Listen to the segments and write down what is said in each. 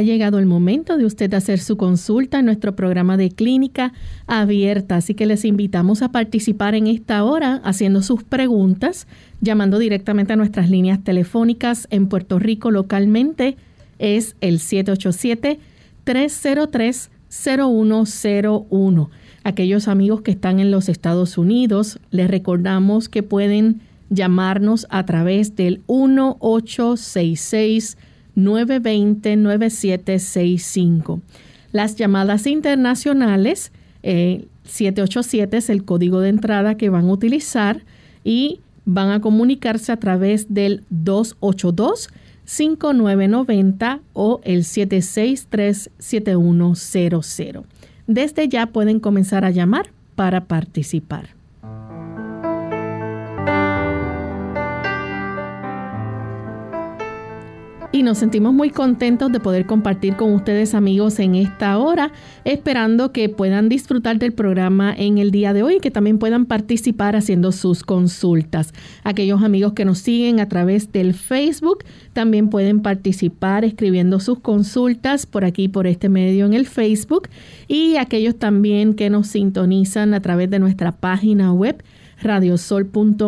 Ha llegado el momento de usted hacer su consulta en nuestro programa de clínica abierta, así que les invitamos a participar en esta hora haciendo sus preguntas, llamando directamente a nuestras líneas telefónicas en Puerto Rico localmente. Es el 787-303-0101. Aquellos amigos que están en los Estados Unidos, les recordamos que pueden llamarnos a través del 1866 920-9765. Las llamadas internacionales, 787 eh, es el código de entrada que van a utilizar y van a comunicarse a través del 282-5990 o el 763-7100. Desde ya pueden comenzar a llamar para participar. Y nos sentimos muy contentos de poder compartir con ustedes amigos en esta hora, esperando que puedan disfrutar del programa en el día de hoy y que también puedan participar haciendo sus consultas. Aquellos amigos que nos siguen a través del Facebook también pueden participar escribiendo sus consultas por aquí, por este medio en el Facebook y aquellos también que nos sintonizan a través de nuestra página web radiosol.org.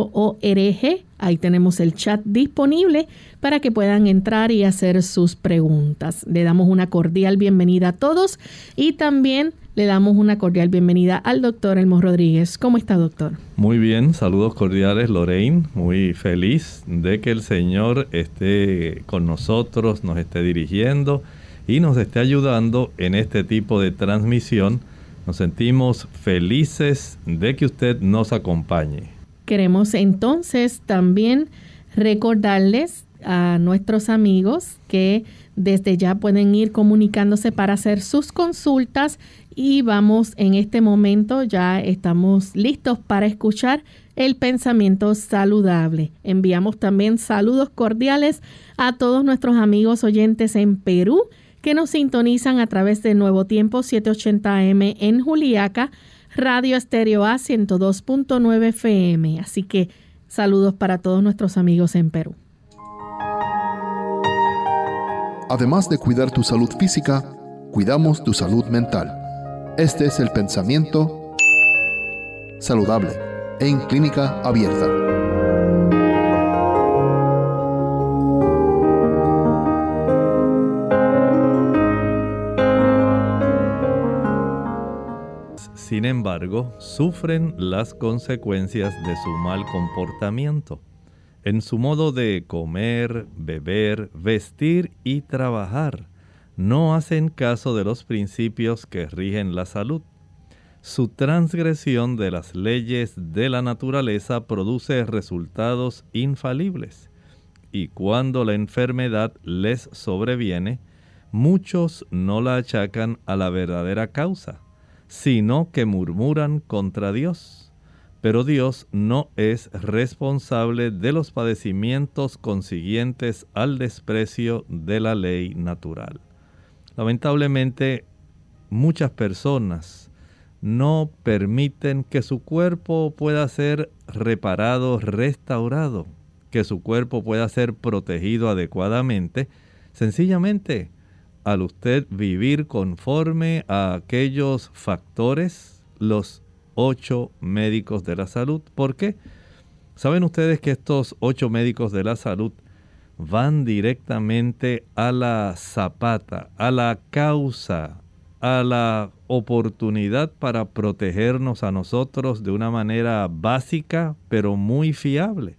Ahí tenemos el chat disponible para que puedan entrar y hacer sus preguntas. Le damos una cordial bienvenida a todos y también le damos una cordial bienvenida al doctor Elmo Rodríguez. ¿Cómo está, doctor? Muy bien, saludos cordiales, Lorraine. Muy feliz de que el Señor esté con nosotros, nos esté dirigiendo y nos esté ayudando en este tipo de transmisión nos sentimos felices de que usted nos acompañe. Queremos entonces también recordarles a nuestros amigos que desde ya pueden ir comunicándose para hacer sus consultas y vamos en este momento, ya estamos listos para escuchar el pensamiento saludable. Enviamos también saludos cordiales a todos nuestros amigos oyentes en Perú que nos sintonizan a través de Nuevo Tiempo 780M en Juliaca, Radio Estéreo A 102.9 FM. Así que saludos para todos nuestros amigos en Perú. Además de cuidar tu salud física, cuidamos tu salud mental. Este es el pensamiento saludable en clínica abierta. Sin embargo, sufren las consecuencias de su mal comportamiento en su modo de comer, beber, vestir y trabajar. No hacen caso de los principios que rigen la salud. Su transgresión de las leyes de la naturaleza produce resultados infalibles. Y cuando la enfermedad les sobreviene, muchos no la achacan a la verdadera causa, sino que murmuran contra Dios. Pero Dios no es responsable de los padecimientos consiguientes al desprecio de la ley natural. Lamentablemente, muchas personas no permiten que su cuerpo pueda ser reparado, restaurado, que su cuerpo pueda ser protegido adecuadamente, sencillamente al usted vivir conforme a aquellos factores, los ocho médicos de la salud. ¿Por qué? Saben ustedes que estos ocho médicos de la salud van directamente a la zapata, a la causa, a la oportunidad para protegernos a nosotros de una manera básica, pero muy fiable.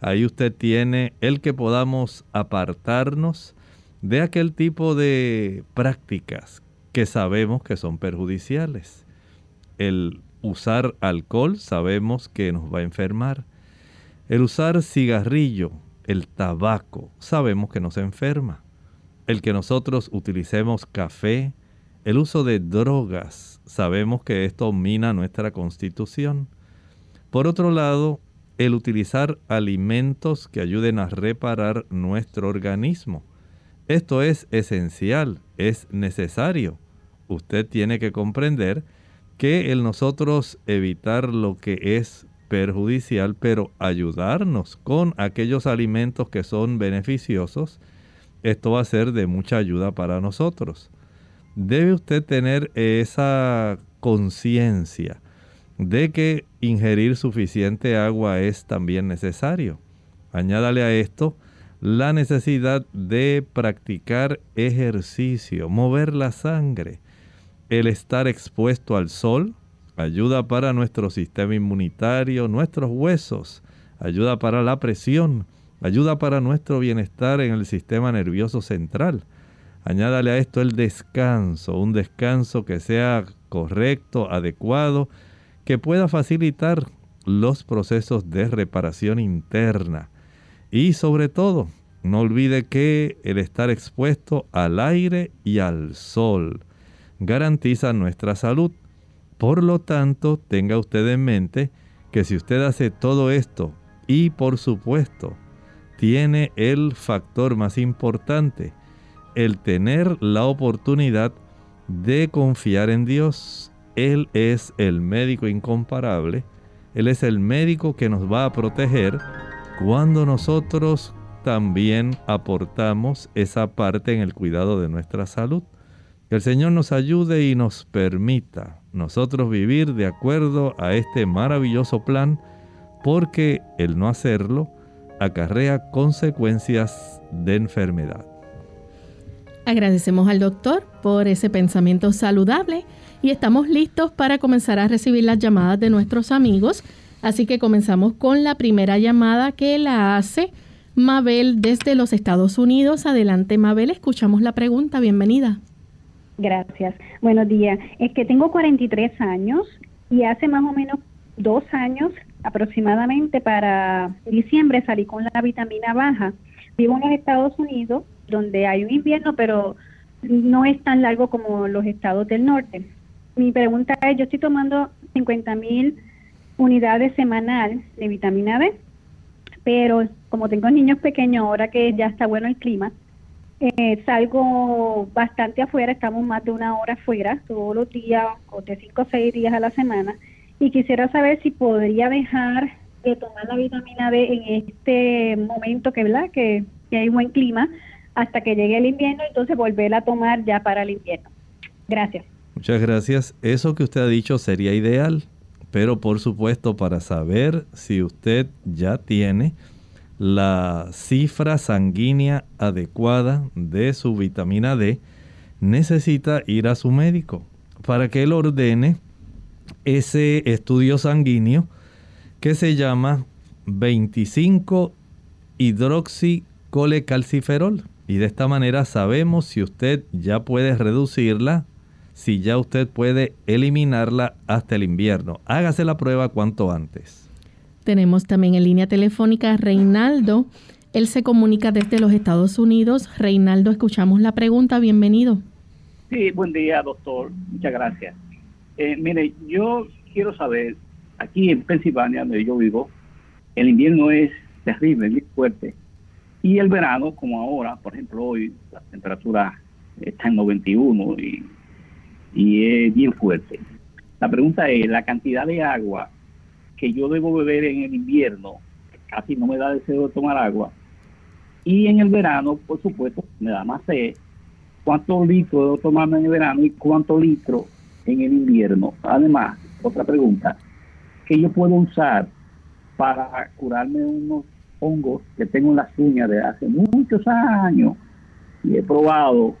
Ahí usted tiene el que podamos apartarnos de aquel tipo de prácticas que sabemos que son perjudiciales. El usar alcohol sabemos que nos va a enfermar. El usar cigarrillo el tabaco, sabemos que nos enferma. El que nosotros utilicemos café, el uso de drogas, sabemos que esto mina nuestra constitución. Por otro lado, el utilizar alimentos que ayuden a reparar nuestro organismo. Esto es esencial, es necesario. Usted tiene que comprender que el nosotros evitar lo que es perjudicial, pero ayudarnos con aquellos alimentos que son beneficiosos, esto va a ser de mucha ayuda para nosotros. Debe usted tener esa conciencia de que ingerir suficiente agua es también necesario. Añádale a esto la necesidad de practicar ejercicio, mover la sangre. El estar expuesto al sol ayuda para nuestro sistema inmunitario, nuestros huesos, ayuda para la presión, ayuda para nuestro bienestar en el sistema nervioso central. Añádale a esto el descanso, un descanso que sea correcto, adecuado, que pueda facilitar los procesos de reparación interna. Y sobre todo, no olvide que el estar expuesto al aire y al sol garantiza nuestra salud. Por lo tanto, tenga usted en mente que si usted hace todo esto y por supuesto tiene el factor más importante, el tener la oportunidad de confiar en Dios, él es el médico incomparable. Él es el médico que nos va a proteger cuando nosotros también aportamos esa parte en el cuidado de nuestra salud. Que el Señor nos ayude y nos permita nosotros vivir de acuerdo a este maravilloso plan, porque el no hacerlo acarrea consecuencias de enfermedad. Agradecemos al doctor por ese pensamiento saludable y estamos listos para comenzar a recibir las llamadas de nuestros amigos. Así que comenzamos con la primera llamada que la hace Mabel desde los Estados Unidos. Adelante Mabel, escuchamos la pregunta. Bienvenida. Gracias. Buenos días. Es que tengo 43 años y hace más o menos dos años aproximadamente para diciembre salí con la vitamina baja. Vivo en los Estados Unidos donde hay un invierno, pero no es tan largo como los estados del norte mi pregunta es, yo estoy tomando 50 mil unidades semanal de vitamina D, pero como tengo niños pequeños, ahora que ya está bueno el clima, eh, salgo bastante afuera, estamos más de una hora afuera, todos los días, o de 5 o 6 días a la semana, y quisiera saber si podría dejar de tomar la vitamina D en este momento que, ¿verdad? que, hay buen clima, hasta que llegue el invierno, entonces volver a tomar ya para el invierno. Gracias. Muchas gracias. Eso que usted ha dicho sería ideal, pero por supuesto para saber si usted ya tiene la cifra sanguínea adecuada de su vitamina D, necesita ir a su médico para que él ordene ese estudio sanguíneo que se llama 25 hidroxicolecalciferol. Y de esta manera sabemos si usted ya puede reducirla si ya usted puede eliminarla hasta el invierno. Hágase la prueba cuanto antes. Tenemos también en línea telefónica Reinaldo. Él se comunica desde los Estados Unidos. Reinaldo, escuchamos la pregunta. Bienvenido. Sí, buen día, doctor. Muchas gracias. Eh, mire, yo quiero saber, aquí en Pensilvania, donde yo vivo, el invierno es terrible, muy fuerte. Y el verano, como ahora, por ejemplo, hoy la temperatura está en 91 y y es bien fuerte. La pregunta es, la cantidad de agua que yo debo beber en el invierno, casi no me da deseo de tomar agua, y en el verano, por supuesto, me da más sed, cuántos litros debo tomarme en el verano y cuántos litros en el invierno. Además, otra pregunta, que yo puedo usar para curarme unos hongos que tengo en las uñas de hace muchos años y he probado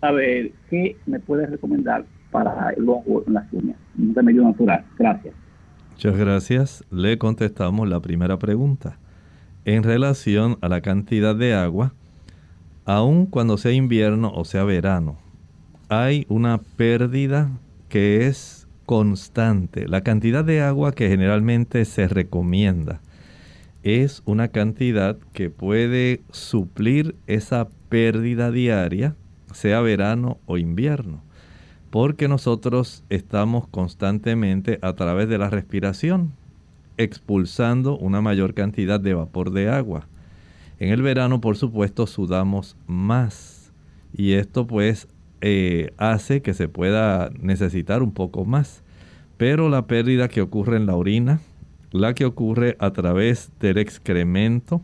a ver qué me puede recomendar para el hongo en las uñas, un remedio natural. Gracias. Muchas gracias. Le contestamos la primera pregunta. En relación a la cantidad de agua, aun cuando sea invierno o sea verano, hay una pérdida que es constante. La cantidad de agua que generalmente se recomienda es una cantidad que puede suplir esa pérdida diaria, sea verano o invierno, porque nosotros estamos constantemente a través de la respiración expulsando una mayor cantidad de vapor de agua. En el verano, por supuesto, sudamos más y esto pues eh, hace que se pueda necesitar un poco más. Pero la pérdida que ocurre en la orina, la que ocurre a través del excremento,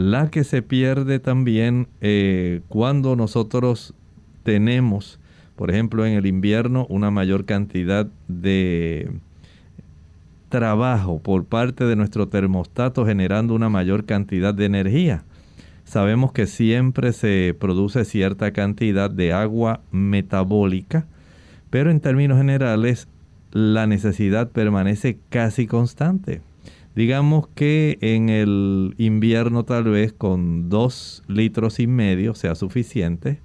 la que se pierde también eh, cuando nosotros tenemos, por ejemplo, en el invierno una mayor cantidad de trabajo por parte de nuestro termostato generando una mayor cantidad de energía. Sabemos que siempre se produce cierta cantidad de agua metabólica, pero en términos generales la necesidad permanece casi constante. Digamos que en el invierno tal vez con dos litros y medio sea suficiente,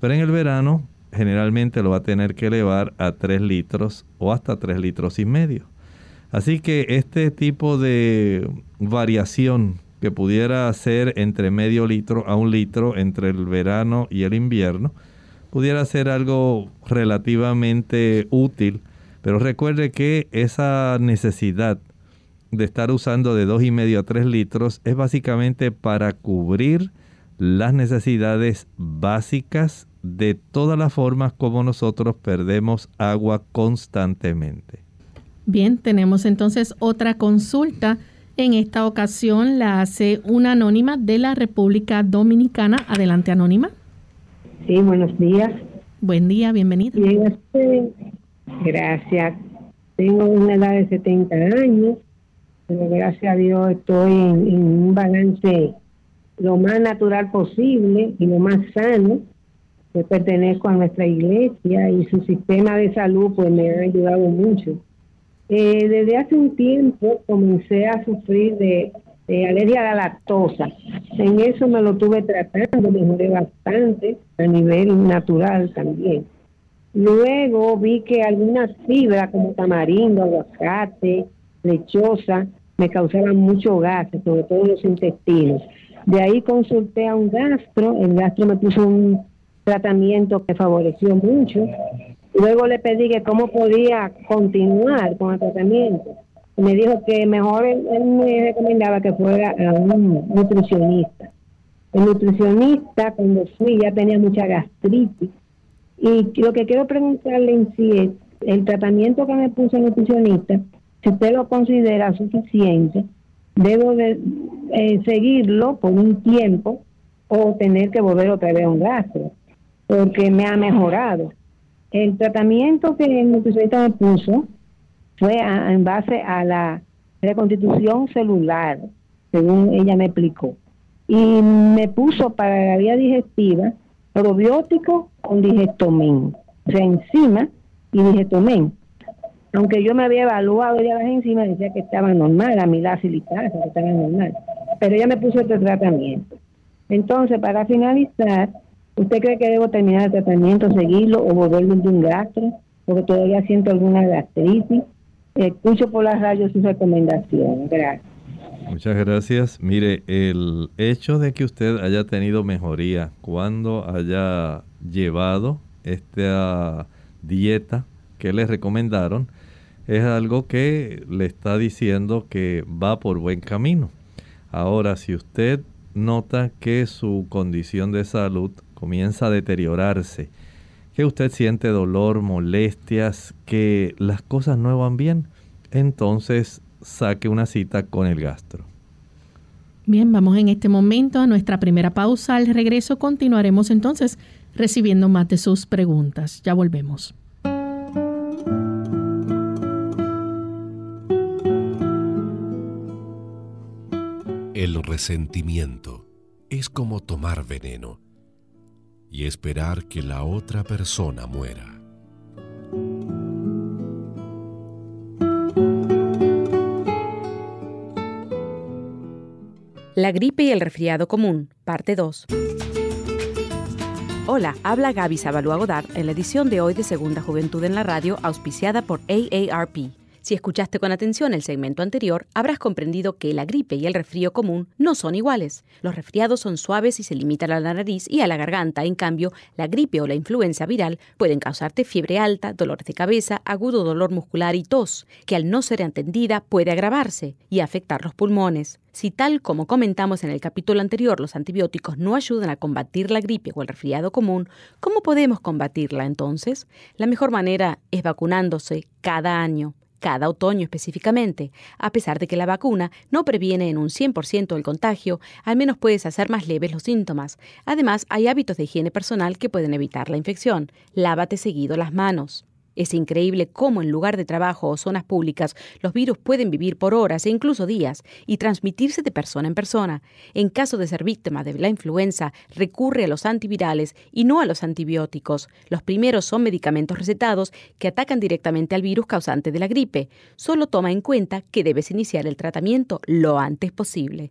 pero en el verano generalmente lo va a tener que elevar a 3 litros o hasta 3 litros y medio. Así que este tipo de variación que pudiera ser entre medio litro a un litro entre el verano y el invierno, pudiera ser algo relativamente útil, pero recuerde que esa necesidad de estar usando de dos y medio a 3 litros es básicamente para cubrir las necesidades básicas de todas las formas como nosotros perdemos agua constantemente. Bien, tenemos entonces otra consulta. En esta ocasión la hace una anónima de la República Dominicana. Adelante, anónima. Sí, buenos días. Buen día, bienvenida. Este, gracias. Tengo una edad de 70 años, pero gracias a Dios estoy en, un balance lo más natural posible y lo más sano. Yo pertenezco a nuestra iglesia y su sistema de salud pues me ha ayudado mucho eh, desde hace un tiempo comencé a sufrir de, alergia a la lactosa. En eso me lo tuve tratando, mejoré bastante a nivel natural también. Luego vi que algunas fibras como tamarindo, aguacate, lechosa, me causaban mucho gas, sobre todo en los intestinos. De ahí consulté a un gastro, el gastro me puso un tratamiento que favoreció mucho Luego le pedí que cómo podía continuar con el tratamiento. Me dijo que mejor él, me recomendaba que fuera a un nutricionista. El nutricionista, cuando fui, ya tenía mucha gastritis. Y lo que quiero preguntarle en sí es, el tratamiento que me puso el nutricionista, si usted lo considera suficiente, debo de eh, seguirlo por un tiempo o tener que volver otra vez a un gastro, porque me ha mejorado. El tratamiento que el nutricionista me puso fue en base a la reconstitución celular, según ella me explicó. Y me puso para la vía digestiva probiótico con digestomén, o sea, enzima y digestomén. Aunque yo me había evaluado ya las enzimas, decía que estaba normal, la milasa que estaba normal. Pero ella me puso este tratamiento. Entonces, para finalizar, ¿Usted cree que debo terminar el tratamiento, seguirlo o volverlo de un gastro? Porque todavía siento alguna gastritis. Escucho por las radios sus recomendaciones. Gracias. Muchas gracias. Mire, el hecho de que usted haya tenido mejoría cuando haya llevado esta dieta que le recomendaron es algo que le está diciendo que va por buen camino. Ahora, si usted nota que su condición de salud comienza a deteriorarse, que usted siente dolor, molestias, que las cosas no van bien, entonces saque una cita con el gastro. Bien, vamos en este momento a nuestra primera pausa. Al regreso continuaremos entonces recibiendo más de sus preguntas. Ya volvemos. El resentimiento es como tomar veneno y esperar que la otra persona muera. La gripe y el resfriado común, parte 2. Hola, habla Gaby Sabalua Godard en la edición de hoy de Segunda Juventud en la Radio, auspiciada por AARP. Si escuchaste con atención el segmento anterior, habrás comprendido que la gripe y el resfrío común no son iguales. Los resfriados son suaves y se limitan a la nariz y a la garganta. En cambio, la gripe o la influenza viral pueden causarte fiebre alta, dolores de cabeza, agudo dolor muscular y tos, que al no ser entendida puede agravarse y afectar los pulmones. Si tal como comentamos en el capítulo anterior los antibióticos no ayudan a combatir la gripe o el resfriado común, ¿cómo podemos combatirla entonces? La mejor manera es vacunándose cada año cada otoño específicamente. A pesar de que la vacuna no previene en un 100% el contagio, al menos puedes hacer más leves los síntomas. Además, hay hábitos de higiene personal que pueden evitar la infección. Lávate seguido las manos. Es increíble cómo en lugar de trabajo o zonas públicas los virus pueden vivir por horas e incluso días y transmitirse de persona en persona. En caso de ser víctima de la influenza, recurre a los antivirales y no a los antibióticos. Los primeros son medicamentos recetados que atacan directamente al virus causante de la gripe. Solo toma en cuenta que debes iniciar el tratamiento lo antes posible.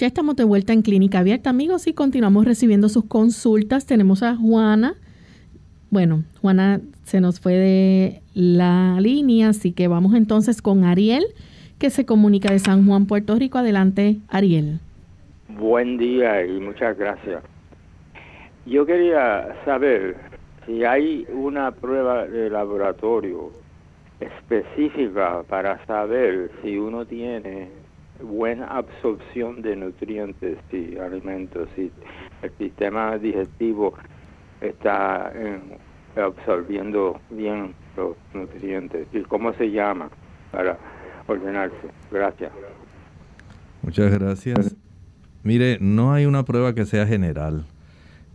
Ya estamos de vuelta en Clínica Abierta, amigos, y continuamos recibiendo sus consultas. Tenemos a Juana. Bueno, Juana se nos fue de la línea, así que vamos entonces con Ariel, que se comunica de San Juan, Puerto Rico. Adelante, Ariel. Buen día y muchas gracias. Yo quería saber si hay una prueba de laboratorio específica para saber si uno tiene buena absorción de nutrientes y alimentos, si el sistema digestivo está absorbiendo bien los nutrientes y cómo se llama para ordenarse. Gracias. Muchas gracias. Mire, no hay una prueba que sea general.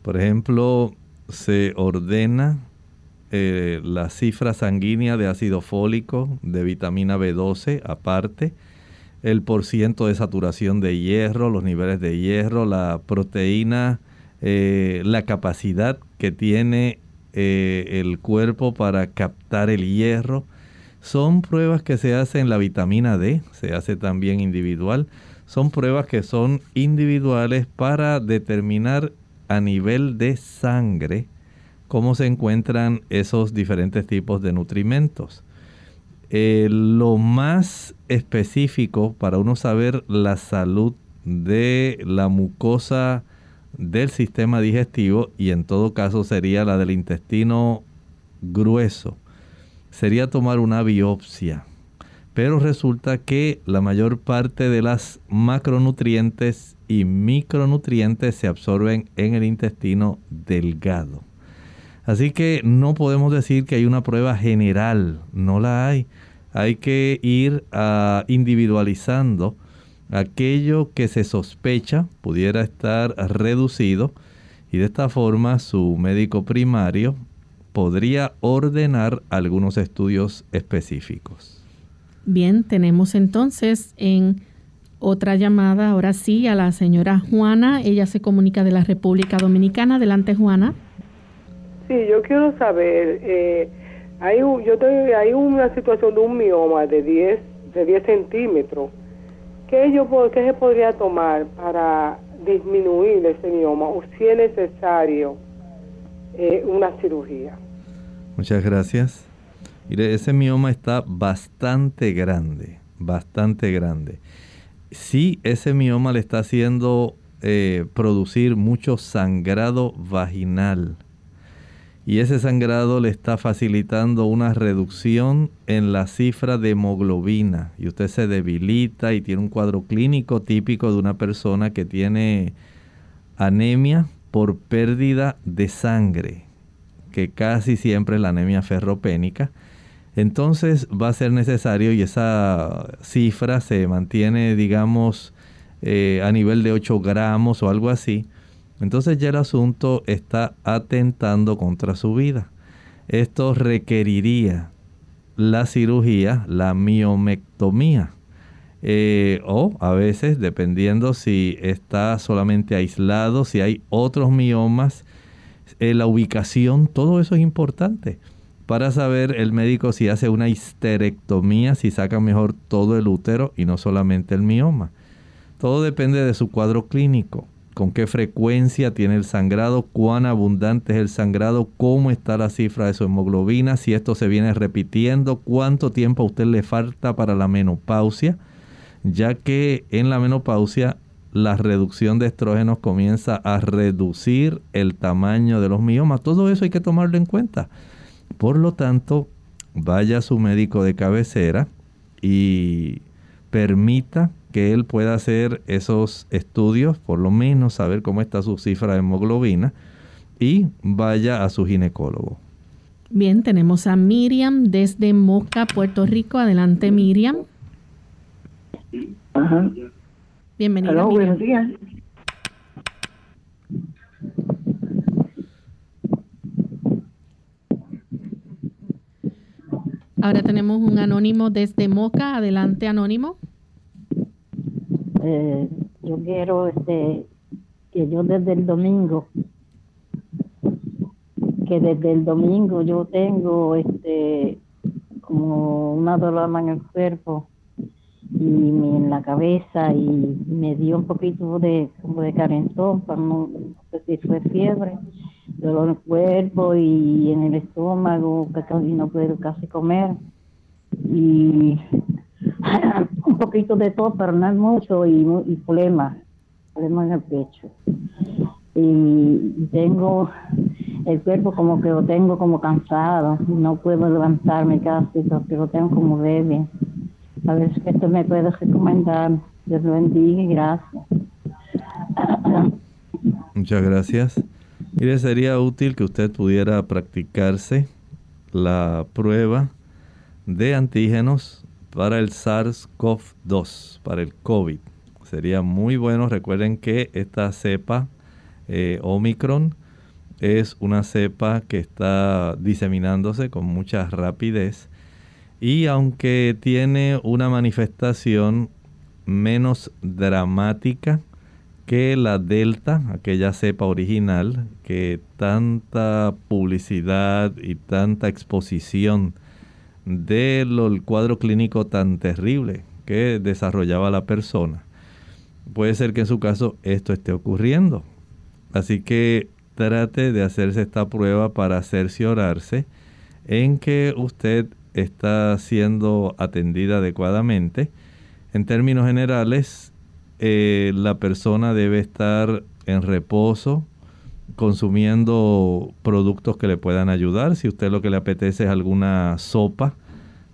Por ejemplo, se ordena eh, la cifra sanguínea de ácido fólico, de vitamina B12 aparte, el porciento de saturación de hierro, los niveles de hierro, la proteína, eh, la capacidad que tiene eh, el cuerpo para captar el hierro. Son pruebas que se hacen la vitamina D, se hace también individual. Son pruebas que son individuales para determinar a nivel de sangre cómo se encuentran esos diferentes tipos de nutrimentos. Eh, lo más específico para uno saber la salud de la mucosa del sistema digestivo y en todo caso sería la del intestino grueso, sería tomar una biopsia. Pero resulta que la mayor parte de las macronutrientes y micronutrientes se absorben en el intestino delgado. Así que no podemos decir que hay una prueba general, no la hay. Hay que ir ah, individualizando aquello que se sospecha pudiera estar reducido y de esta forma su médico primario podría ordenar algunos estudios específicos. Bien, tenemos entonces en otra llamada, ahora sí, a la señora Juana. Ella se comunica de la República Dominicana. Adelante, Juana. Sí, yo quiero saber, eh, hay, yo hay una situación de un mioma de 10, de 10 centímetros. ¿Qué, yo, ¿Qué se podría tomar para disminuir ese mioma o si es necesario eh, una cirugía? Muchas gracias. Mire, ese mioma está bastante grande, bastante grande. si ese mioma le está haciendo eh, producir mucho sangrado vaginal y ese sangrado le está facilitando una reducción en la cifra de hemoglobina y usted se debilita y tiene un cuadro clínico típico de una persona que tiene anemia por pérdida de sangre, que casi siempre es la anemia ferropénica. Entonces va a ser necesario y esa cifra se mantiene, digamos, eh, a nivel de 8 gramos o algo así entonces ya el asunto está atentando contra su vida. Esto requeriría la cirugía, la miomectomía. Eh, o a veces, dependiendo si está solamente aislado, si hay otros miomas, eh, la ubicación, todo eso es importante para saber el médico si hace una histerectomía, si saca mejor todo el útero y no solamente el mioma. Todo depende de su cuadro clínico con qué frecuencia tiene el sangrado, cuán abundante es el sangrado, cómo está la cifra de su hemoglobina, si esto se viene repitiendo, cuánto tiempo a usted le falta para la menopausia, ya que en la menopausia la reducción de estrógenos comienza a reducir el tamaño de los miomas. Todo eso hay que tomarlo en cuenta. Por lo tanto, vaya a su médico de cabecera y permita que él pueda hacer esos estudios, por lo menos saber cómo está su cifra de hemoglobina y vaya a su ginecólogo. Bien, tenemos a Miriam desde Moca, Puerto Rico. Adelante, Miriam. Ajá. Bienvenida. Hola, buenos días. Ahora tenemos un anónimo desde Moca. Adelante, anónimo. Eh, yo quiero este que yo desde el domingo que desde el domingo yo tengo este como una dolor en el cuerpo y en la cabeza y me dio un poquito de como de carentón, no, sé si fue fiebre, dolor en el cuerpo y en el estómago, que casi no puedo casi comer. Y un poquito de todo, pero no es mucho y, y problemas, problemas en el pecho. Y tengo el cuerpo como que lo tengo como cansado, no puedo levantarme casi porque lo tengo como bebé. A ver si esto me puede recomendar. Dios lo bendiga y gracias. Muchas gracias. Mire, sería útil que usted pudiera practicarse la prueba de antígenos para el SARS-CoV-2, para el COVID. Sería muy bueno. Recuerden que esta cepa eh, Omicron es una cepa que está diseminándose con mucha rapidez y aunque tiene una manifestación menos dramática que la delta, aquella cepa original, que tanta publicidad y tanta exposición del cuadro clínico tan terrible que desarrollaba la persona. Puede ser que en su caso esto esté ocurriendo. Así que trate de hacerse esta prueba para cerciorarse en que usted está siendo atendida adecuadamente. En términos generales, eh, la persona debe estar en reposo, consumiendo productos que le puedan ayudar. Si usted lo que le apetece es alguna sopa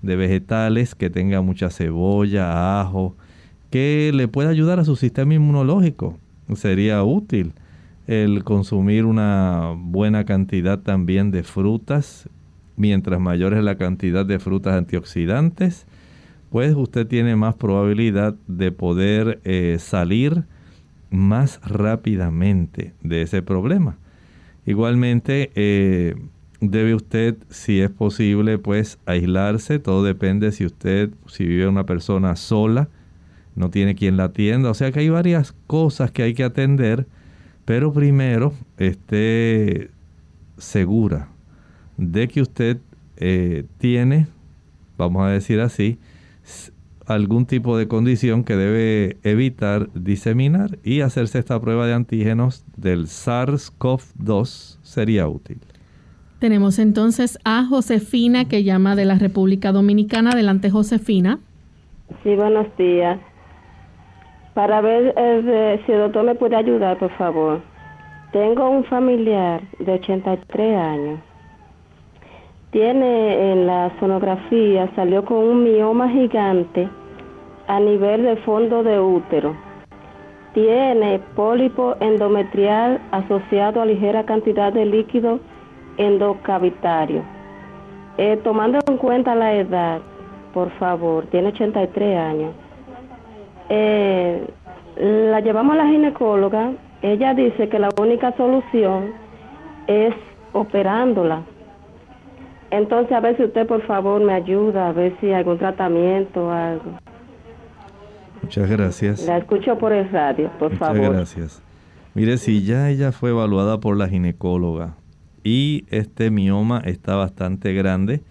de vegetales que tenga mucha cebolla, ajo, que le pueda ayudar a su sistema inmunológico, sería útil el consumir una buena cantidad también de frutas. Mientras mayor es la cantidad de frutas antioxidantes, pues usted tiene más probabilidad de poder eh, salir más rápidamente de ese problema. Igualmente, eh, debe usted, si es posible, pues aislarse. Todo depende si usted, si vive una persona sola, no tiene quien la atienda. O sea que hay varias cosas que hay que atender, pero primero esté segura de que usted eh, tiene, vamos a decir así, algún tipo de condición que debe evitar diseminar y hacerse esta prueba de antígenos del SARS-CoV-2 sería útil. Tenemos entonces a Josefina que llama de la República Dominicana. Adelante, Josefina. Sí, buenos días. para ver eh, si el doctor me puede ayudar, por favor. Tengo un familiar de 83 años. Tiene en la sonografía, salió con un mioma gigante a nivel de fondo de útero. Tiene pólipo endometrial asociado a ligera cantidad de líquido endocavitario. Eh, tomando en cuenta la edad, por favor, tiene 83 años. Eh, la llevamos a la ginecóloga. Ella dice que la única solución es operándola. Entonces, a ver si usted, por favor, me ayuda, a ver si hay algún tratamiento o algo. Muchas gracias. La escucho por el radio, por Muchas favor. gracias. Mire, si ya ella fue evaluada por la ginecóloga y este mioma está bastante grande,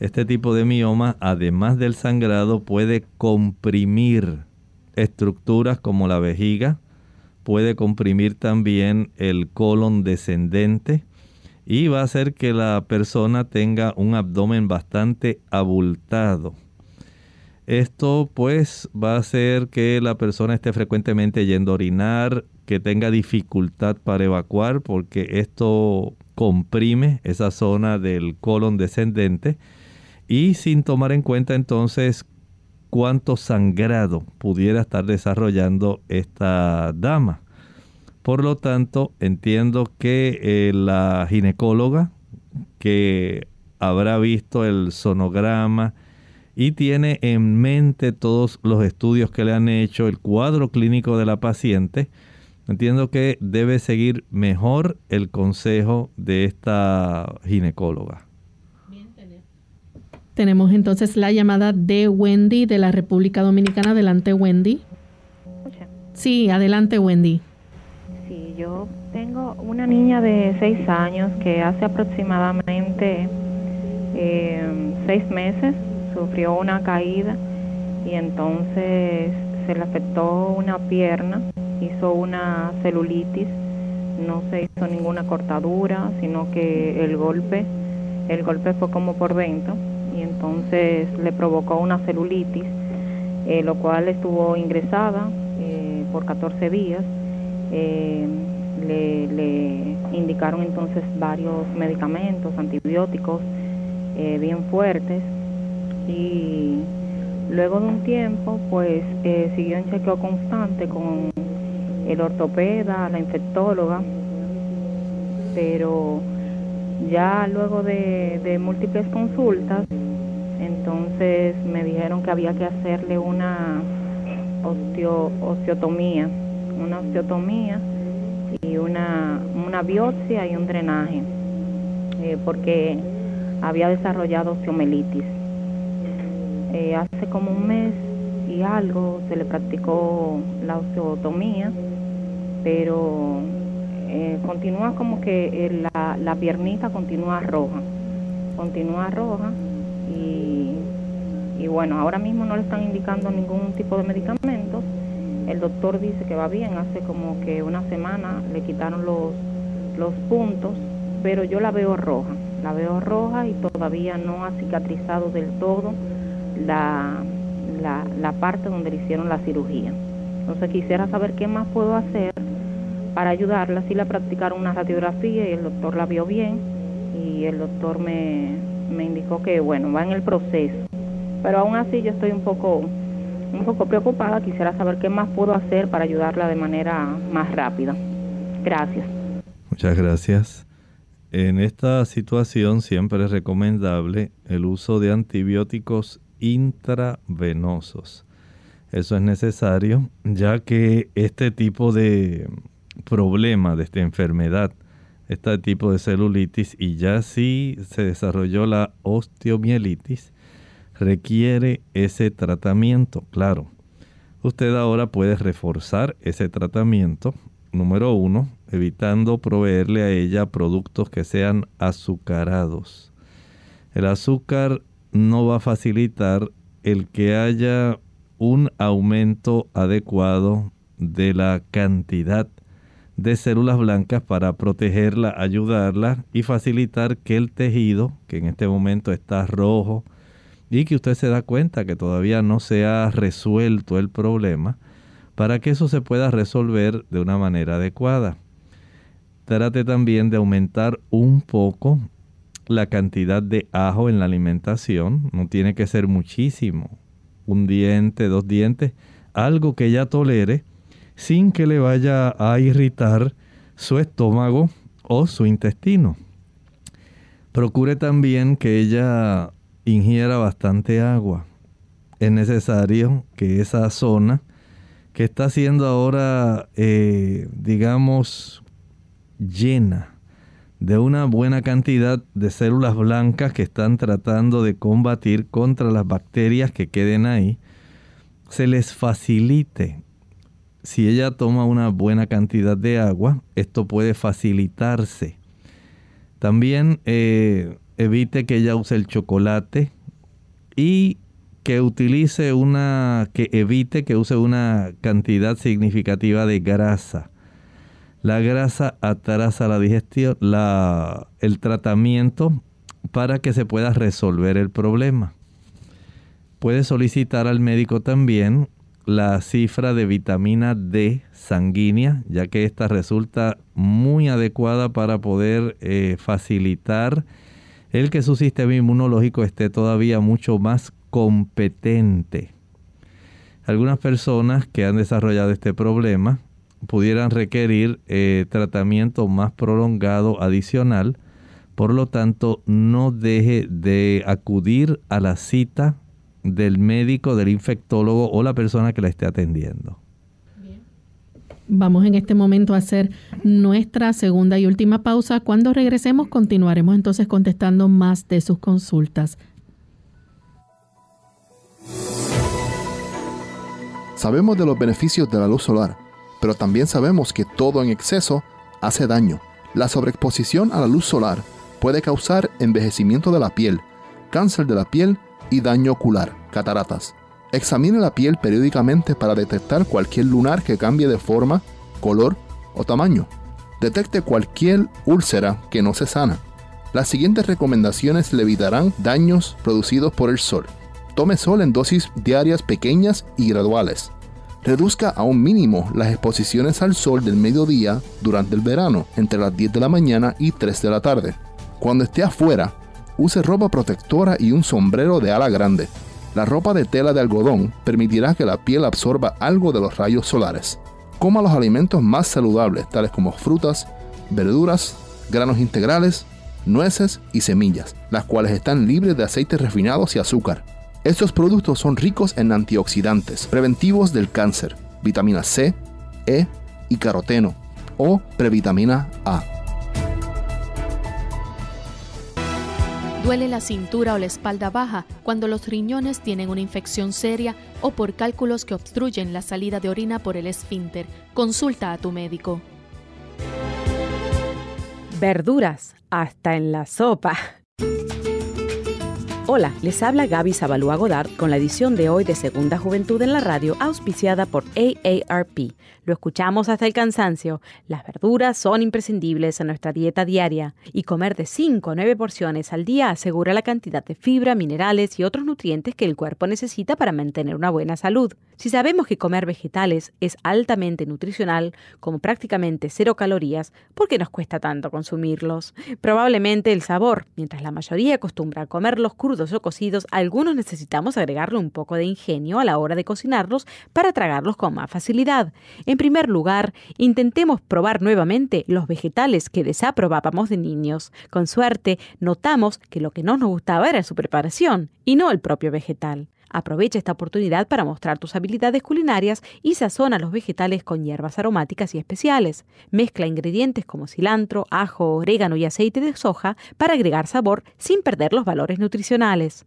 este tipo de mioma, además del sangrado, puede comprimir estructuras como la vejiga, puede comprimir también el colon descendente y va a hacer que la persona tenga un abdomen bastante abultado. Esto pues va a hacer que la persona esté frecuentemente yendo a orinar, que tenga dificultad para evacuar porque esto comprime esa zona del colon descendente y sin tomar en cuenta entonces cuánto sangrado pudiera estar desarrollando esta dama. Por lo tanto, entiendo que eh, la ginecóloga que habrá visto el sonograma y tiene en mente todos los estudios que le han hecho, el cuadro clínico de la paciente, entiendo que debe seguir mejor el consejo de esta ginecóloga. Tenemos entonces la llamada de Wendy de la República Dominicana. Adelante, Wendy. Sí, adelante, Wendy. Sí, yo tengo una niña de seis años que hace aproximadamente eh, seis meses sufrió una caída y entonces se le afectó una pierna, hizo una celulitis, no se hizo ninguna cortadura, sino que el golpe, el golpe fue como por dentro y entonces le provocó una celulitis, eh, lo cual estuvo ingresada eh, por 14 días. Eh, le, indicaron entonces varios medicamentos, antibióticos bien fuertes y luego de un tiempo pues eh, siguió en chequeo constante con el ortopeda, la infectóloga, pero ya luego de, múltiples consultas, entonces me dijeron que había que hacerle una osteo, osteotomía, una osteotomía y una, una biopsia y un drenaje, eh, porque había desarrollado osteomelitis. Eh, hace como un mes y algo se le practicó la osteotomía, pero eh, continúa como que eh, la, la piernita continúa roja, continúa roja y, y bueno, ahora mismo no le están indicando ningún tipo de medicamentos. El doctor dice que va bien, hace como que una semana le quitaron los, los puntos, pero yo la veo roja, la veo roja y todavía no ha cicatrizado del todo la, la, parte donde le hicieron la cirugía. Entonces quisiera saber qué más puedo hacer para ayudarla. Si la practicaron una radiografía y el doctor la vio bien y el doctor me, me indicó que bueno, va en el proceso. Pero aún así yo estoy un poco un poco preocupada, quisiera saber qué más puedo hacer para ayudarla de manera más rápida. Gracias. Muchas gracias. En esta situación siempre es recomendable el uso de antibióticos intravenosos. Eso es necesario ya que este tipo de problema, de esta enfermedad, este tipo de celulitis y ya si se desarrolló la osteomielitis, requiere ese tratamiento, claro. Usted ahora puede reforzar ese tratamiento, número uno, evitando proveerle a ella productos que sean azucarados. El azúcar no va a facilitar el que haya un aumento adecuado de la cantidad de células blancas para protegerla, ayudarla y facilitar que el tejido, que en este momento está rojo, y que usted se da cuenta que todavía no se ha resuelto el problema, para que eso se pueda resolver de una manera adecuada. Trate también de aumentar un poco la cantidad de ajo en la alimentación. No tiene que ser muchísimo. Un diente, dos dientes, algo que ella tolere sin que le vaya a irritar su estómago o su intestino. Procure también que ella ingiera bastante agua. Es necesario que esa zona que está siendo ahora, eh, digamos, llena de una buena cantidad de células blancas que están tratando de combatir contra las bacterias que queden ahí, se les facilite. Si ella toma una buena cantidad de agua, esto puede facilitarse. También eh, evite que ella use el chocolate y que utilice una, que evite que use una cantidad significativa de grasa. La grasa atrasa la digestión, la, el tratamiento para que se pueda resolver el problema. Puede solicitar al médico también la cifra de vitamina D sanguínea, ya que esta resulta muy adecuada para poder eh, facilitar el que su sistema inmunológico esté todavía mucho más competente. Algunas personas que han desarrollado este problema pudieran requerir eh, tratamiento más prolongado adicional. Por lo tanto, no deje de acudir a la cita del médico, del infectólogo o la persona que la esté atendiendo. Vamos en este momento a hacer nuestra segunda y última pausa. Cuando regresemos continuaremos entonces contestando más de sus consultas. Sabemos de los beneficios de la luz solar, pero también sabemos que todo en exceso hace daño. La sobreexposición a la luz solar puede causar envejecimiento de la piel, cáncer de la piel y daño ocular, cataratas. Examine la piel periódicamente para detectar cualquier lunar que cambie de forma, color o tamaño. Detecte cualquier úlcera que no se sana. Las siguientes recomendaciones le evitarán daños producidos por el sol. Tome sol en dosis diarias pequeñas y graduales. Reduzca a un mínimo las exposiciones al sol del mediodía durante el verano, entre las 10 de la mañana y 3 de la tarde. Cuando esté afuera, use ropa protectora y un sombrero de ala grande. La ropa de tela de algodón permitirá que la piel absorba algo de los rayos solares. Coma los alimentos más saludables, tales como frutas, verduras, granos integrales, nueces y semillas, las cuales están libres de aceites refinados y azúcar. Estos productos son ricos en antioxidantes, preventivos del cáncer, vitamina C, E y caroteno o previtamina A. Duele la cintura o la espalda baja cuando los riñones tienen una infección seria o por cálculos que obstruyen la salida de orina por el esfínter. Consulta a tu médico. Verduras, hasta en la sopa. Hola, les habla Gaby Zabalúa Godard con la edición de hoy de Segunda Juventud en la Radio, auspiciada por AARP. Lo escuchamos hasta el cansancio. Las verduras son imprescindibles en nuestra dieta diaria y comer de 5 a 9 porciones al día asegura la cantidad de fibra, minerales y otros nutrientes que el cuerpo necesita para mantener una buena salud. Si sabemos que comer vegetales es altamente nutricional, como prácticamente cero calorías, ¿por qué nos cuesta tanto consumirlos? Probablemente el sabor. Mientras la mayoría acostumbra a comerlos crudos o cocidos, algunos necesitamos agregarle un poco de ingenio a la hora de cocinarlos para tragarlos con más facilidad. Primer lugar, intentemos probar nuevamente los vegetales que desaprobábamos de niños. Con suerte, notamos que lo que no nos gustaba era su preparación y no el propio vegetal. Aprovecha esta oportunidad para mostrar tus habilidades culinarias y sazona los vegetales con hierbas aromáticas y especiales. Mezcla ingredientes como cilantro, ajo, orégano y aceite de soja para agregar sabor sin perder los valores nutricionales.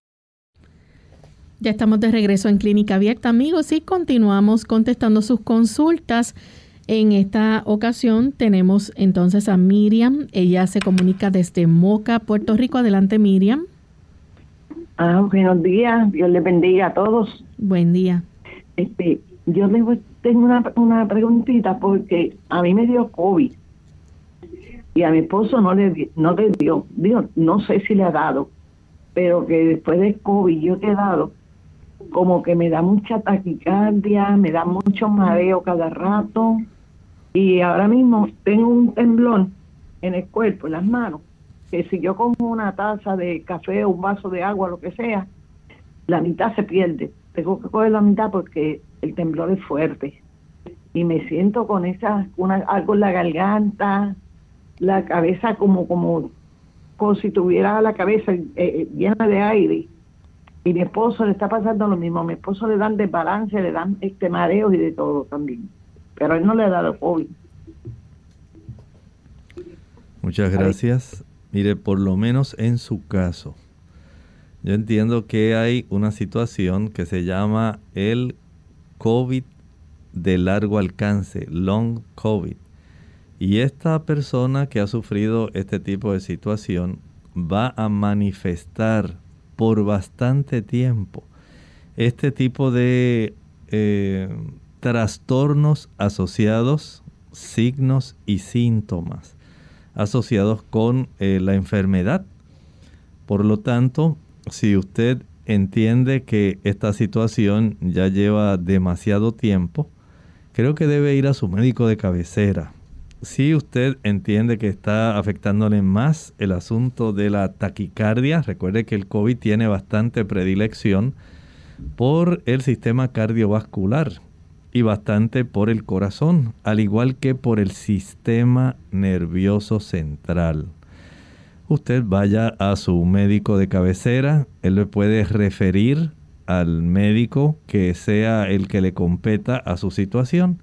Ya estamos de regreso en Clínica Abierta, amigos, y continuamos contestando sus consultas. En esta ocasión tenemos entonces a Miriam. Ella se comunica desde Moca, Puerto Rico. Adelante, Miriam. Ah, buenos días. Dios les bendiga a todos. Buen día. Este, yo tengo, una, una preguntita porque a mí me dio COVID y a mi esposo no le, no le dio. Dios, no sé si le ha dado, pero que después de COVID yo he quedado como que me da mucha taquicardia, me da mucho mareo cada rato y ahora mismo tengo un temblor en el cuerpo, en las manos, que si yo como una taza de café o un vaso de agua, lo que sea, la mitad se pierde. Tengo que coger la mitad porque el temblor es fuerte. Y me siento con esa, una, algo en la garganta, la cabeza como, como, como si tuviera la cabeza eh, eh, llena de aire. Y mi esposo le está pasando lo mismo. A mi esposo le dan desbalance, le dan este mareos y de todo también pero él no le ha dado COVID. Muchas gracias. Mire, por lo menos en su caso, yo entiendo que hay una situación que se llama el COVID de largo alcance, long COVID. Y esta persona que ha sufrido este tipo de situación va a manifestar por bastante tiempo este tipo de eh, trastornos asociados, signos y síntomas asociados con eh, la enfermedad. Por lo tanto, si usted entiende que esta situación ya lleva demasiado tiempo, creo que debe ir a su médico de cabecera. Si usted entiende que está afectándole más el asunto de la taquicardia, recuerde que el COVID tiene bastante predilección por el sistema cardiovascular y bastante por el corazón, al igual que por el sistema nervioso central. Usted vaya a su médico de cabecera, él le puede referir al médico que sea el que le competa a su situación.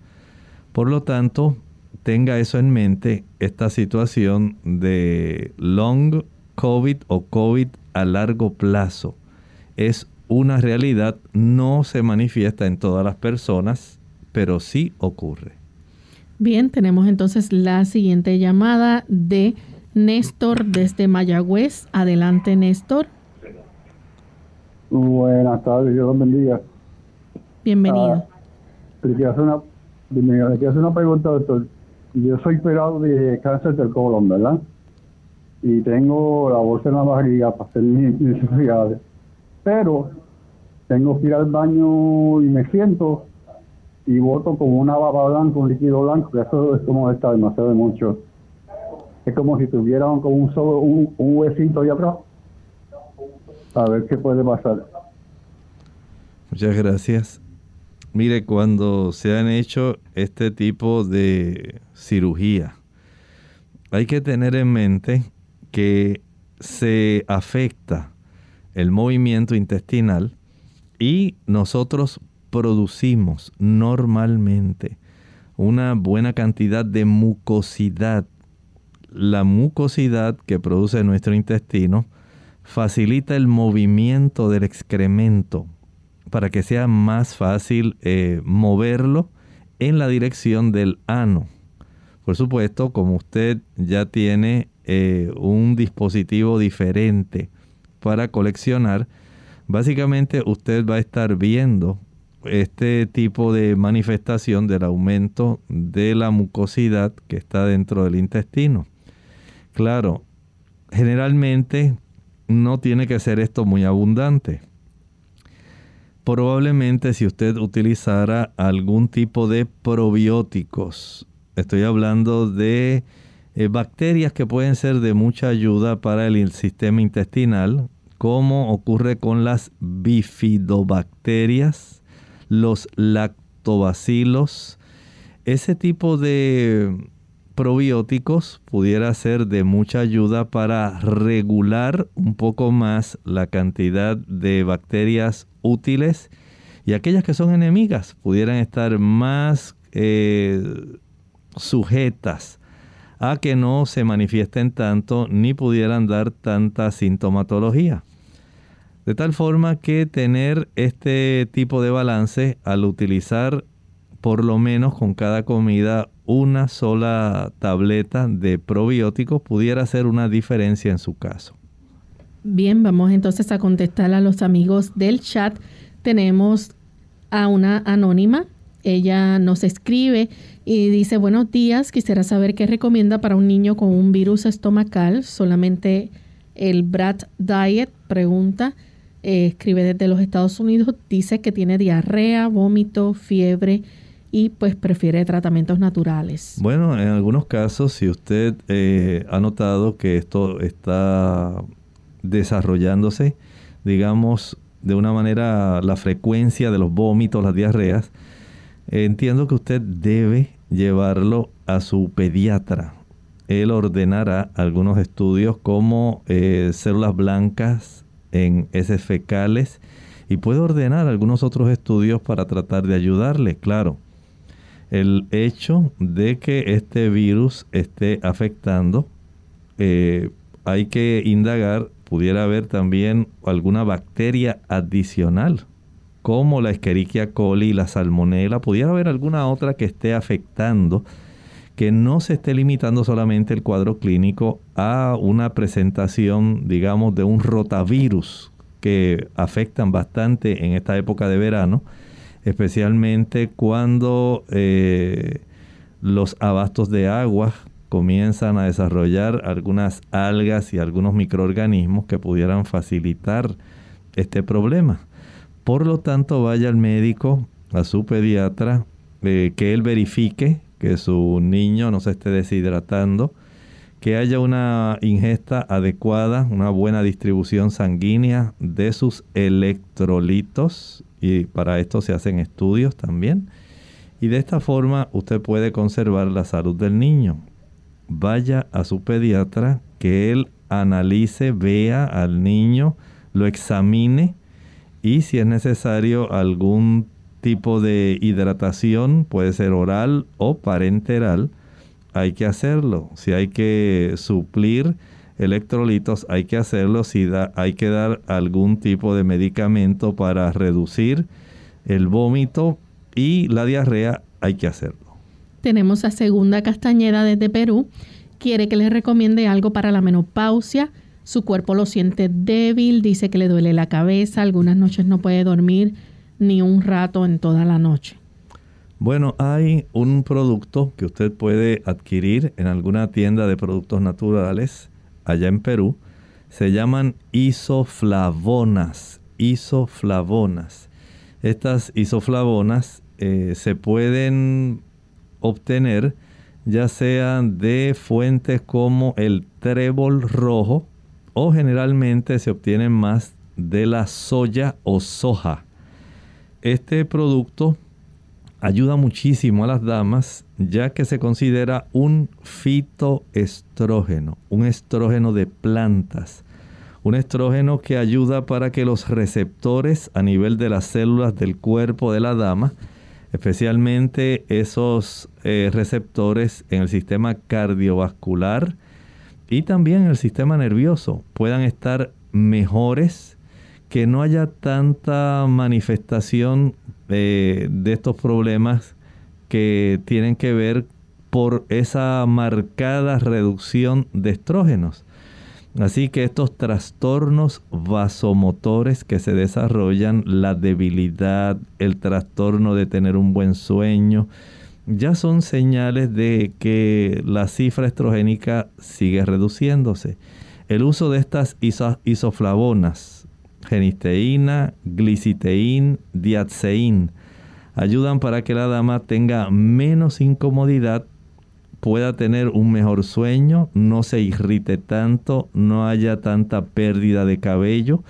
Por lo tanto, tenga eso en mente, esta situación de long COVID o COVID a largo plazo es una realidad, no se manifiesta en todas las personas, pero sí ocurre. Bien, tenemos entonces la siguiente llamada de Néstor desde Mayagüez. Adelante, Néstor. Buenas tardes, Dios los bendiga. Bienvenido. Ah, le, quiero hacer una, le quiero hacer una pregunta, doctor. Yo soy operado de cáncer del colon, ¿verdad? Y tengo la bolsa en la barriga para hacer mis necesidades. Pero tengo que ir al baño y me siento y voto como una baba blanca, un líquido blanco, que eso es como está demasiado de mucho. Es como si tuvieran como un solo, un, huesito ahí atrás. A ver qué puede pasar. Muchas gracias. Mire, cuando se han hecho este tipo de cirugía, hay que tener en mente que se afecta el movimiento intestinal y nosotros producimos normalmente una buena cantidad de mucosidad. La mucosidad que produce nuestro intestino facilita el movimiento del excremento para que sea más fácil eh, moverlo en la dirección del ano. Por supuesto, como usted ya tiene eh, un dispositivo diferente para coleccionar, básicamente usted va a estar viendo este tipo de manifestación del aumento de la mucosidad que está dentro del intestino. Claro, generalmente no tiene que ser esto muy abundante. Probablemente si usted utilizara algún tipo de probióticos, estoy hablando de eh, bacterias que pueden ser de mucha ayuda para el sistema intestinal, como ocurre con las bifidobacterias, los lactobacilos. Ese tipo de probióticos pudiera ser de mucha ayuda para regular un poco más la cantidad de bacterias útiles y aquellas que son enemigas pudieran estar más eh, sujetas a que no se manifiesten tanto ni pudieran dar tanta sintomatología. De tal forma que tener este tipo de balance al utilizar por lo menos con cada comida una sola tableta de probióticos pudiera hacer una diferencia en su caso. Bien, vamos entonces a contestar a los amigos del chat. Tenemos a una anónima. Ella nos escribe y dice, buenos días, quisiera saber qué recomienda para un niño con un virus estomacal. Solamente el Brat Diet pregunta, eh, escribe desde los Estados Unidos, dice que tiene diarrea, vómito, fiebre y pues prefiere tratamientos naturales. Bueno, en algunos casos, si usted eh, ha notado que esto está desarrollándose, digamos, de una manera la frecuencia de los vómitos, las diarreas, entiendo que usted debe llevarlo a su pediatra. Él ordenará algunos estudios como eh, células blancas en heces fecales y puede ordenar algunos otros estudios para tratar de ayudarle, claro. El hecho de que este virus esté afectando, eh, hay que indagar pudiera haber también alguna bacteria adicional, como la Escherichia coli la salmonella, pudiera haber alguna otra que esté afectando, que no se esté limitando solamente el cuadro clínico a una presentación, digamos, de un rotavirus que afectan bastante en esta época de verano, especialmente cuando eh, los abastos de agua comienzan a desarrollar algunas algas y algunos microorganismos que pudieran facilitar este problema. Por lo tanto, vaya al médico, a su pediatra, eh, que él verifique que su niño no se esté deshidratando, que haya una ingesta adecuada, una buena distribución sanguínea de sus electrolitos y para esto se hacen estudios también. Y de esta forma usted puede conservar la salud del niño vaya a su pediatra, que él analice, vea al niño, lo examine y si es necesario algún tipo de hidratación, puede ser oral o parenteral, hay que hacerlo. Si hay que suplir electrolitos, hay que hacerlo. Si hay que dar algún tipo de medicamento para reducir el vómito y la diarrea, hay que hacerlo. Tenemos a Segunda Castañeda desde Perú. Quiere que le recomiende algo para la menopausia. Su cuerpo lo siente débil, dice que le duele la cabeza, algunas noches no puede dormir ni un rato en toda la noche. Bueno, hay un producto que usted puede adquirir en alguna tienda de productos naturales allá en Perú. Se llaman isoflavonas. Isoflavonas. Estas isoflavonas eh, se pueden obtener ya sean de fuentes como el trébol rojo o generalmente se obtienen más de la soya o soja. Este producto ayuda muchísimo a las damas ya que se considera un fitoestrógeno, un estrógeno de plantas, un estrógeno que ayuda para que los receptores a nivel de las células del cuerpo de la dama especialmente esos eh, receptores en el sistema cardiovascular y también en el sistema nervioso puedan estar mejores, que no haya tanta manifestación eh, de estos problemas que tienen que ver por esa marcada reducción de estrógenos. Así que estos trastornos vasomotores que se desarrollan, la debilidad, el trastorno de tener un buen sueño, ya son señales de que la cifra estrogénica sigue reduciéndose. El uso de estas isoflavonas, genisteína, gliciteín, diatseín, ayudan para que la dama tenga menos incomodidad pueda tener un mejor sueño, no se irrite tanto, no haya tanta pérdida de cabello,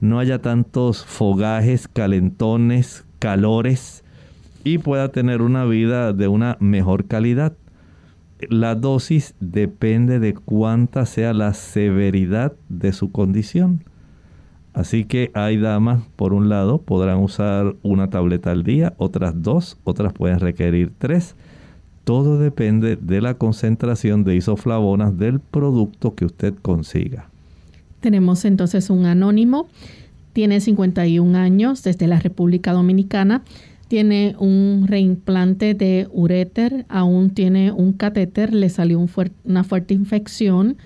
no haya tantos fogajes, calentones, calores y pueda tener una vida de una mejor calidad. La dosis depende de cuánta sea la severidad de su condición. Así que hay damas, por un lado, podrán usar una tableta al día, otras dos, otras pueden requerir tres todo depende de la concentración de isoflavonas del producto que usted consiga. Tenemos entonces un anónimo, tiene 51 años desde la República Dominicana. tiene un reimplante de uréter, aún tiene un catéter, le salió una fuerte infección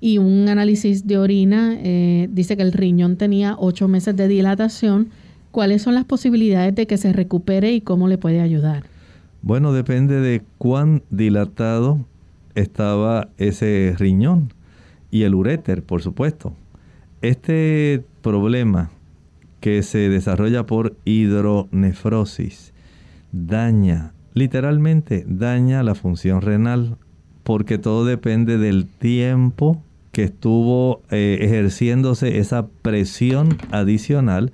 y un análisis de orina eh, dice que el riñón tenía ocho meses de dilatación. ¿Cuáles son las posibilidades de que se recupere y cómo le puede ayudar? Bueno, depende de cuán dilatado estaba ese riñón y el uréter, por supuesto. Este problema que se desarrolla por hidronefrosis daña, literalmente daña la función renal, porque todo depende del tiempo que estuvo eh, ejerciéndose esa presión adicional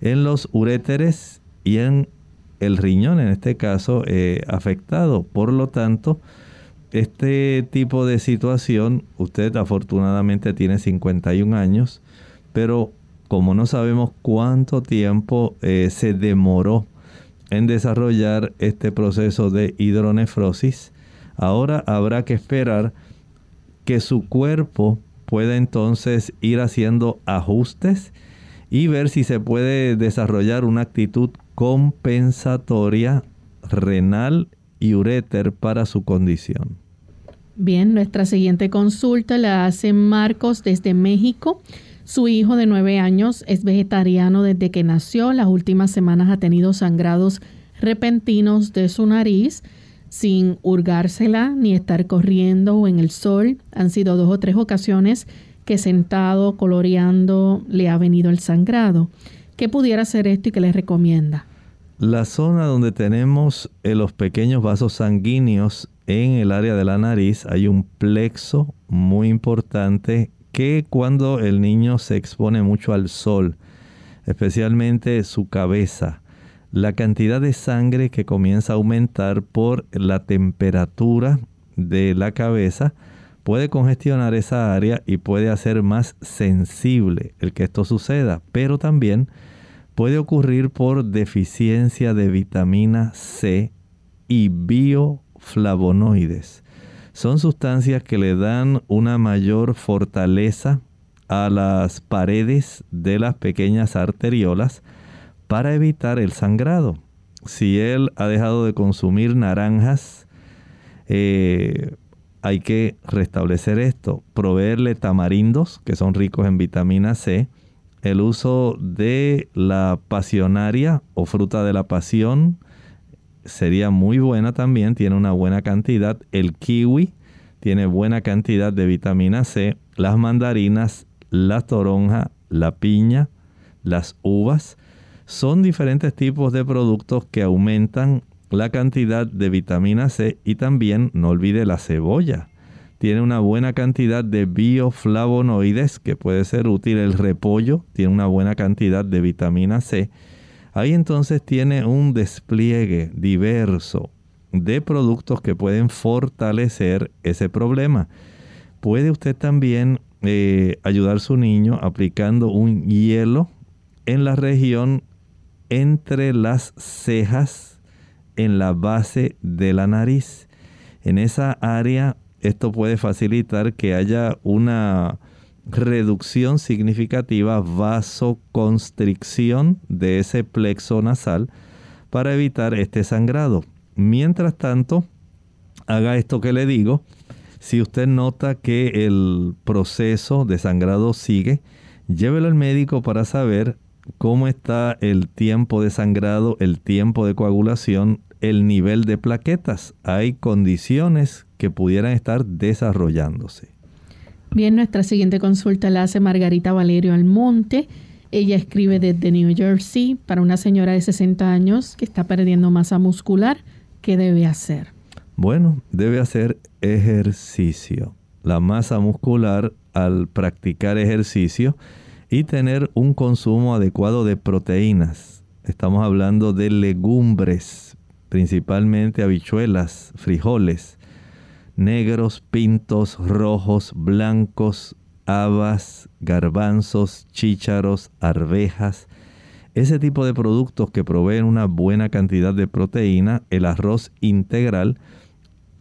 en los uréteres y en el riñón, en este caso, eh, afectado. Por lo tanto, este tipo de situación, usted afortunadamente tiene 51 años, pero como no sabemos cuánto tiempo eh, se demoró en desarrollar este proceso de hidronefrosis, ahora habrá que esperar que su cuerpo pueda entonces ir haciendo ajustes y ver si se puede desarrollar una actitud compensatoria renal y uréter para su condición. Bien, nuestra siguiente consulta la hace Marcos desde México. Su hijo de nueve años es vegetariano desde que nació. Las últimas semanas ha tenido sangrados repentinos de su nariz sin hurgársela ni estar corriendo o en el sol. Han sido dos o tres ocasiones que sentado coloreando le ha venido el sangrado. ¿Qué pudiera ser esto y qué le recomienda? La zona donde tenemos eh, los pequeños vasos sanguíneos en el área de la nariz hay un plexo muy importante que cuando el niño se expone mucho al sol, especialmente su cabeza, la cantidad de sangre que comienza a aumentar por la temperatura de la cabeza puede congestionar esa área y puede hacer más sensible el que esto suceda, pero también puede ocurrir por deficiencia de vitamina C y bioflavonoides. Son sustancias que le dan una mayor fortaleza a las paredes de las pequeñas arteriolas para evitar el sangrado. Si él ha dejado de consumir naranjas, eh, hay que restablecer esto, proveerle tamarindos, que son ricos en vitamina C, el uso de la pasionaria o fruta de la pasión sería muy buena también, tiene una buena cantidad, el kiwi tiene buena cantidad de vitamina C, las mandarinas, la toronja, la piña, las uvas, son diferentes tipos de productos que aumentan la cantidad de vitamina C y también no olvide la cebolla. Tiene una buena cantidad de bioflavonoides que puede ser útil. El repollo tiene una buena cantidad de vitamina C. Ahí entonces tiene un despliegue diverso de productos que pueden fortalecer ese problema. Puede usted también eh, ayudar a su niño aplicando un hielo en la región entre las cejas en la base de la nariz. En esa área esto puede facilitar que haya una reducción significativa, vasoconstricción de ese plexo nasal para evitar este sangrado. Mientras tanto, haga esto que le digo. Si usted nota que el proceso de sangrado sigue, llévelo al médico para saber cómo está el tiempo de sangrado, el tiempo de coagulación el nivel de plaquetas. Hay condiciones que pudieran estar desarrollándose. Bien, nuestra siguiente consulta la hace Margarita Valerio Almonte. Ella escribe desde New Jersey para una señora de 60 años que está perdiendo masa muscular. ¿Qué debe hacer? Bueno, debe hacer ejercicio. La masa muscular al practicar ejercicio y tener un consumo adecuado de proteínas. Estamos hablando de legumbres, principalmente habichuelas, frijoles, negros, pintos, rojos, blancos, habas, garbanzos, chícharos, arvejas, ese tipo de productos que proveen una buena cantidad de proteína, el arroz integral,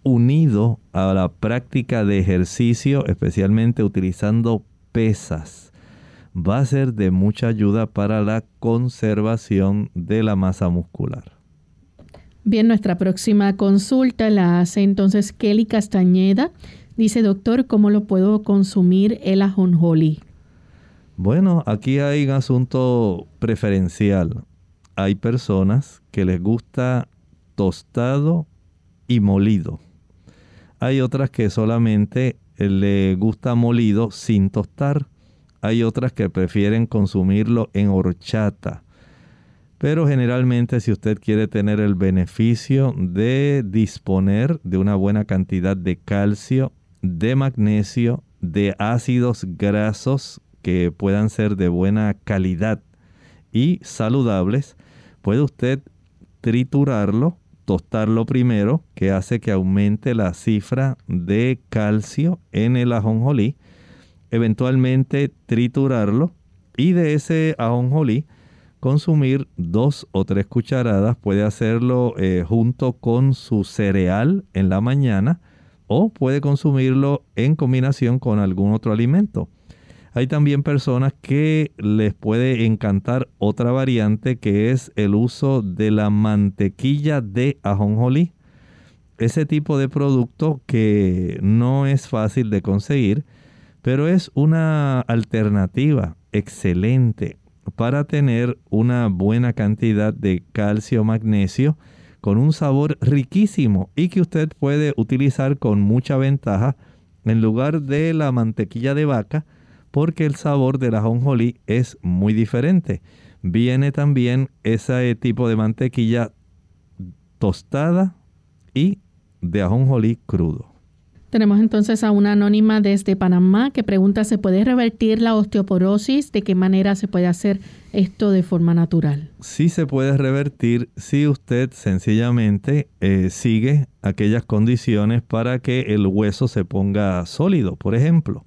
unido a la práctica de ejercicio, especialmente utilizando pesas, va a ser de mucha ayuda para la conservación de la masa muscular. Bien, nuestra próxima consulta la hace entonces Kelly Castañeda. Dice, doctor, ¿cómo lo puedo consumir el ajonjolí? Bueno, aquí hay un asunto preferencial. Hay personas que les gusta tostado y molido. Hay otras que solamente le gusta molido sin tostar. Hay otras que prefieren consumirlo en horchata. Pero generalmente si usted quiere tener el beneficio de disponer de una buena cantidad de calcio, de magnesio, de ácidos grasos que puedan ser de buena calidad y saludables, puede usted triturarlo, tostarlo primero, que hace que aumente la cifra de calcio en el ajonjolí, eventualmente triturarlo y de ese ajonjolí consumir dos o tres cucharadas. Puede hacerlo eh, junto con su cereal en la mañana o puede consumirlo en combinación con algún otro alimento. Hay también personas que les puede encantar otra variante que es el uso de la mantequilla de ajonjolí. Ese tipo de producto que no es fácil de conseguir, pero es una alternativa excelente para tener una buena cantidad de calcio magnesio con un sabor riquísimo y que usted puede utilizar con mucha ventaja en lugar de la mantequilla de vaca porque el sabor de la ajonjolí es muy diferente. Viene también ese tipo de mantequilla tostada y de ajonjolí crudo. Tenemos entonces a una anónima desde Panamá que pregunta, ¿se puede revertir la osteoporosis? ¿De qué manera se puede hacer esto de forma natural? Sí se puede revertir si usted sencillamente eh, sigue aquellas condiciones para que el hueso se ponga sólido. Por ejemplo,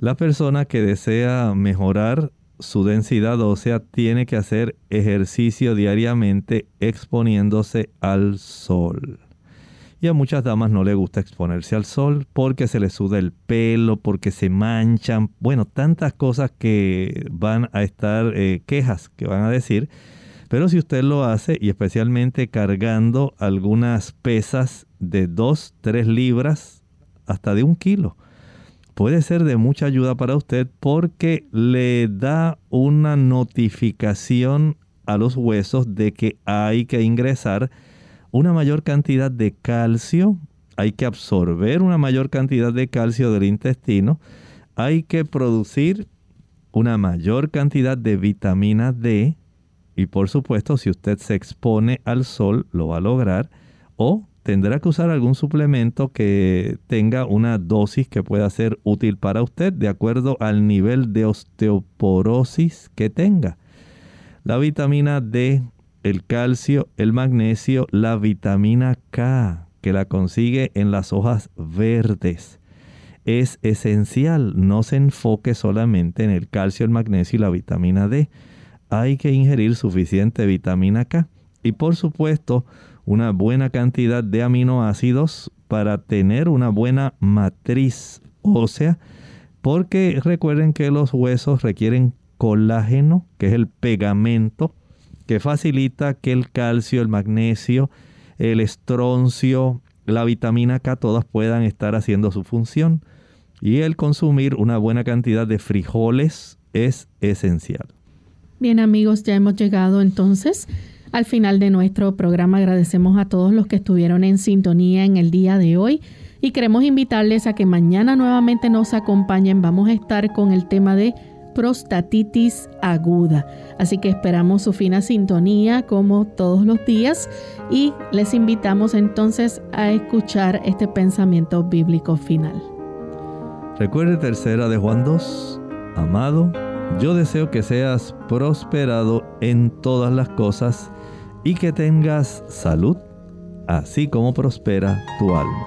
la persona que desea mejorar su densidad ósea tiene que hacer ejercicio diariamente exponiéndose al sol. Y a muchas damas no le gusta exponerse al sol porque se les suda el pelo, porque se manchan, bueno, tantas cosas que van a estar, eh, quejas que van a decir. Pero si usted lo hace y especialmente cargando algunas pesas de 2, 3 libras, hasta de un kilo, puede ser de mucha ayuda para usted porque le da una notificación a los huesos de que hay que ingresar una mayor cantidad de calcio, hay que absorber una mayor cantidad de calcio del intestino, hay que producir una mayor cantidad de vitamina D y por supuesto si usted se expone al sol lo va a lograr o tendrá que usar algún suplemento que tenga una dosis que pueda ser útil para usted de acuerdo al nivel de osteoporosis que tenga. La vitamina D el calcio, el magnesio, la vitamina K, que la consigue en las hojas verdes. Es esencial, no se enfoque solamente en el calcio, el magnesio y la vitamina D. Hay que ingerir suficiente vitamina K y por supuesto una buena cantidad de aminoácidos para tener una buena matriz ósea, porque recuerden que los huesos requieren colágeno, que es el pegamento que facilita que el calcio, el magnesio, el estroncio, la vitamina K, todas puedan estar haciendo su función. Y el consumir una buena cantidad de frijoles es esencial. Bien amigos, ya hemos llegado entonces al final de nuestro programa. Agradecemos a todos los que estuvieron en sintonía en el día de hoy y queremos invitarles a que mañana nuevamente nos acompañen. Vamos a estar con el tema de prostatitis aguda. Así que esperamos su fina sintonía como todos los días y les invitamos entonces a escuchar este pensamiento bíblico final. Recuerde tercera de Juan 2, amado, yo deseo que seas prosperado en todas las cosas y que tengas salud, así como prospera tu alma.